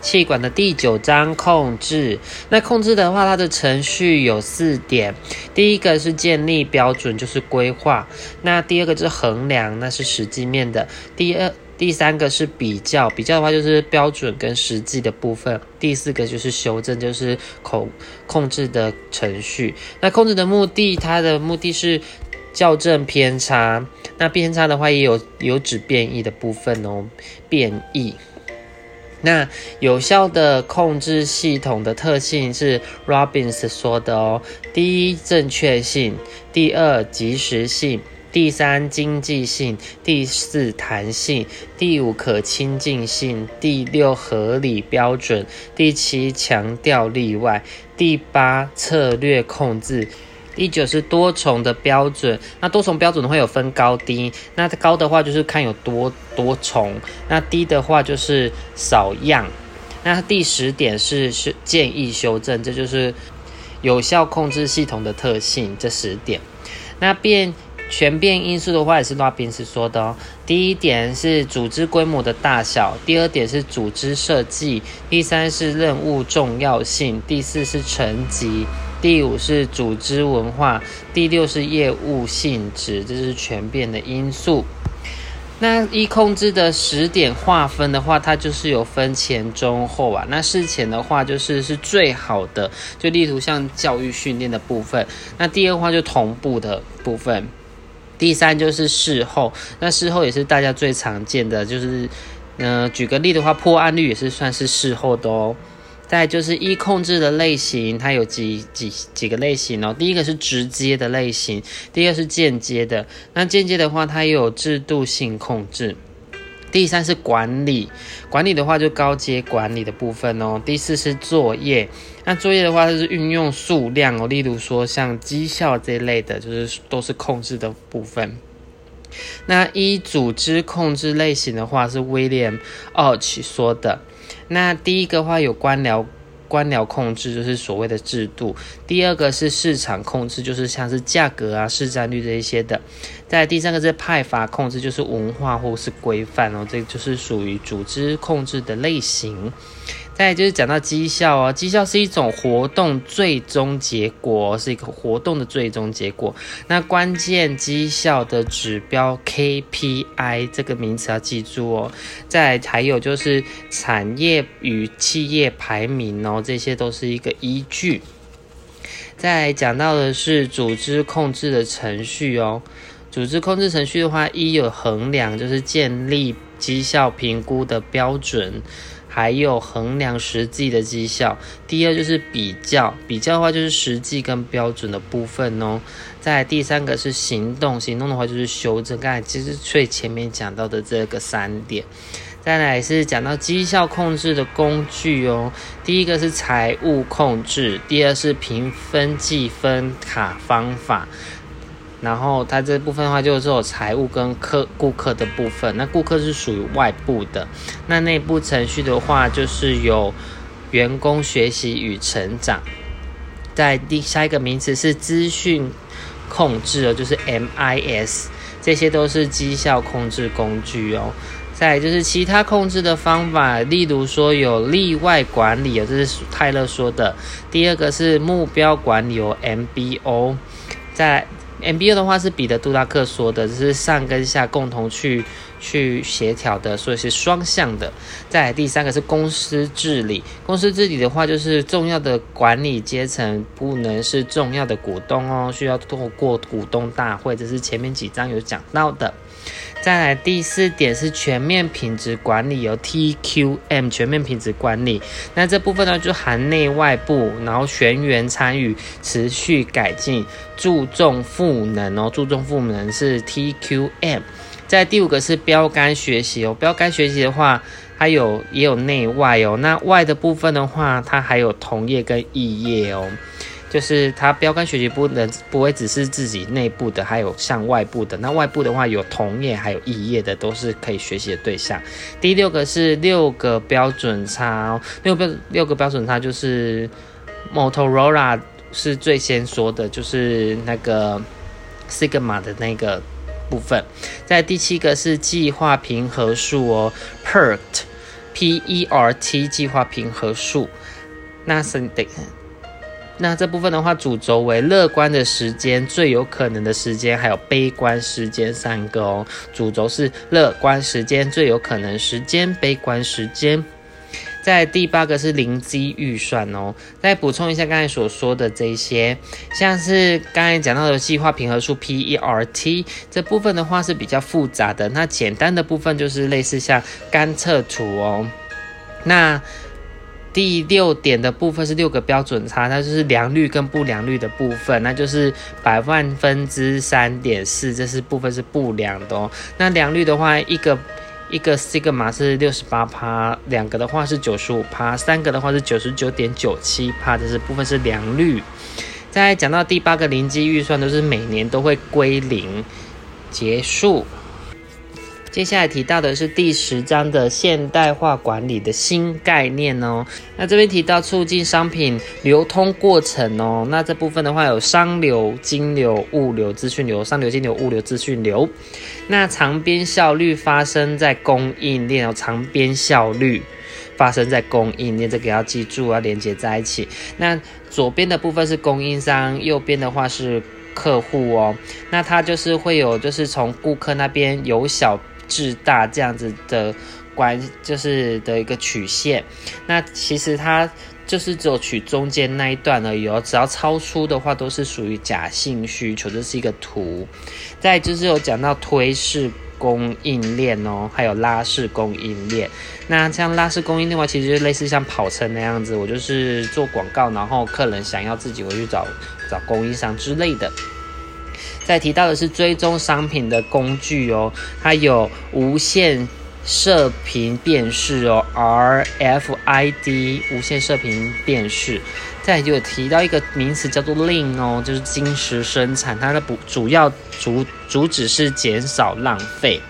气管的第九章控制。那控制的话，它的程序有四点。第一个是建立标准，就是规划；那第二个是衡量，那是实际面的；第二、第三个是比较，比较的话就是标准跟实际的部分；第四个就是修正，就是控控制的程序。那控制的目的，它的目的是。校正偏差，那偏差的话也有有指变异的部分哦。变异，那有效的控制系统的特性是 Robbins 说的哦。第一，正确性；第二，及时性；第三，经济性；第四，弹性；第五，可亲近性；第六，合理标准；第七，强调例外；第八，策略控制。第九是多重的标准，那多重标准的话有分高低，那高的话就是看有多多重，那低的话就是少样。那第十点是是建议修正，这就是有效控制系统的特性。这十点，那变全变因素的话也是拉宾斯说的哦。第一点是组织规模的大小，第二点是组织设计，第三是任务重要性，第四是层级。第五是组织文化，第六是业务性质，这是全变的因素。那一控制的十点划分的话，它就是有分前、中、后啊。那事前的话就是是最好的，就例如像教育训练的部分。那第二话就同步的部分。第三就是事后，那事后也是大家最常见的，就是嗯，举个例的话，破案率也是算是事后的哦。再就是一控制的类型，它有几几几个类型哦。第一个是直接的类型，第二是间接的。那间接的话，它也有制度性控制。第三是管理，管理的话就高阶管理的部分哦。第四是作业，那作业的话就是运用数量哦，例如说像绩效这一类的，就是都是控制的部分。那一组织控制类型的话是威廉奥奇说的。那第一个话有官僚官僚控制，就是所谓的制度；第二个是市场控制，就是像是价格啊、市占率这一些的；在第三个是派阀控制，就是文化或是规范哦，这就是属于组织控制的类型。再就是讲到绩效哦，绩效是一种活动最终结果，是一个活动的最终结果。那关键绩效的指标 KPI 这个名词要记住哦。再还有就是产业与企业排名哦，这些都是一个依据。再讲到的是组织控制的程序哦，组织控制程序的话，一有衡量，就是建立绩效评估的标准。还有衡量实际的绩效，第二就是比较，比较的话就是实际跟标准的部分哦。再第三个是行动，行动的话就是修正。刚才其实最前面讲到的这个三点，再来是讲到绩效控制的工具哦。第一个是财务控制，第二是评分计分卡方法。然后它这部分的话，就是有财务跟客顾客的部分。那顾客是属于外部的。那内部程序的话，就是有员工学习与成长。在第下一个名词是资讯控制哦，就是 MIS，这些都是绩效控制工具哦。再就是其他控制的方法，例如说有例外管理哦，这是泰勒说的。第二个是目标管理哦，MBO。在 MBO 的话是彼得·杜拉克说的，这是上跟下共同去去协调的，所以是双向的。再来第三个是公司治理，公司治理的话就是重要的管理阶层不能是重要的股东哦，需要透过股东大会，这是前面几章有讲到的。再来第四点是全面品质管理，有 TQM 全面品质管理。那这部分呢就含内外部，然后全员参与，持续改进，注重赋能哦，注重赋能是 TQM。在第五个是标杆学习哦，标杆学习的话，它有也有内外哦。那外的部分的话，它还有同业跟异业哦。就是它标杆学习不能不会只是自己内部的，还有像外部的。那外部的话有同业还有异业的，都是可以学习的对象。第六个是六个标准差，哦六个标六个标准差就是 Motorola 是最先说的，就是那个 Sigma 的那个部分。在第七个是计划平和数哦，PERT。PERT 计划平和数。那是得，那这部分的话，主轴为乐观的时间、最有可能的时间，还有悲观时间三个哦。主轴是乐观时间、最有可能时间、悲观时间。在第八个是零基预算哦。再补充一下刚才所说的这些，像是刚才讲到的计划平和数 PERT 这部分的话是比较复杂的。那简单的部分就是类似像甘测图哦。那第六点的部分是六个标准差，它就是良率跟不良率的部分，那就是百万分之三点四，这是部分是不良的哦。那良率的话，一个。一个 sigma 是六十八帕，两个的话是九十五帕，三个的话是九十九点九七帕，这是部分是良率。再讲到第八个零基预算，都是每年都会归零结束。接下来提到的是第十章的现代化管理的新概念哦。那这边提到促进商品流通过程哦。那这部分的话有商流、金流、物流、资讯流。商流、金流、物流、资讯流。那长边效率发生在供应链哦。长边效率发生在供应链，这个要记住，要连接在一起。那左边的部分是供应商，右边的话是客户哦。那它就是会有，就是从顾客那边由小。至大这样子的关就是的一个曲线，那其实它就是只有取中间那一段而已哦，只要超出的话都是属于假性需求，这是一个图。再就是有讲到推式供应链哦，还有拉式供应链。那像拉式供应链的话，其实就类似像跑车那样子，我就是做广告，然后客人想要自己回去找找供应商之类的。再提到的是追踪商品的工具哦，它有无线射频辨识哦，RFID 无线射频辨识。再就有提到一个名词叫做 Lean 哦，就是金石生产，它的不主要主主旨是减少浪费。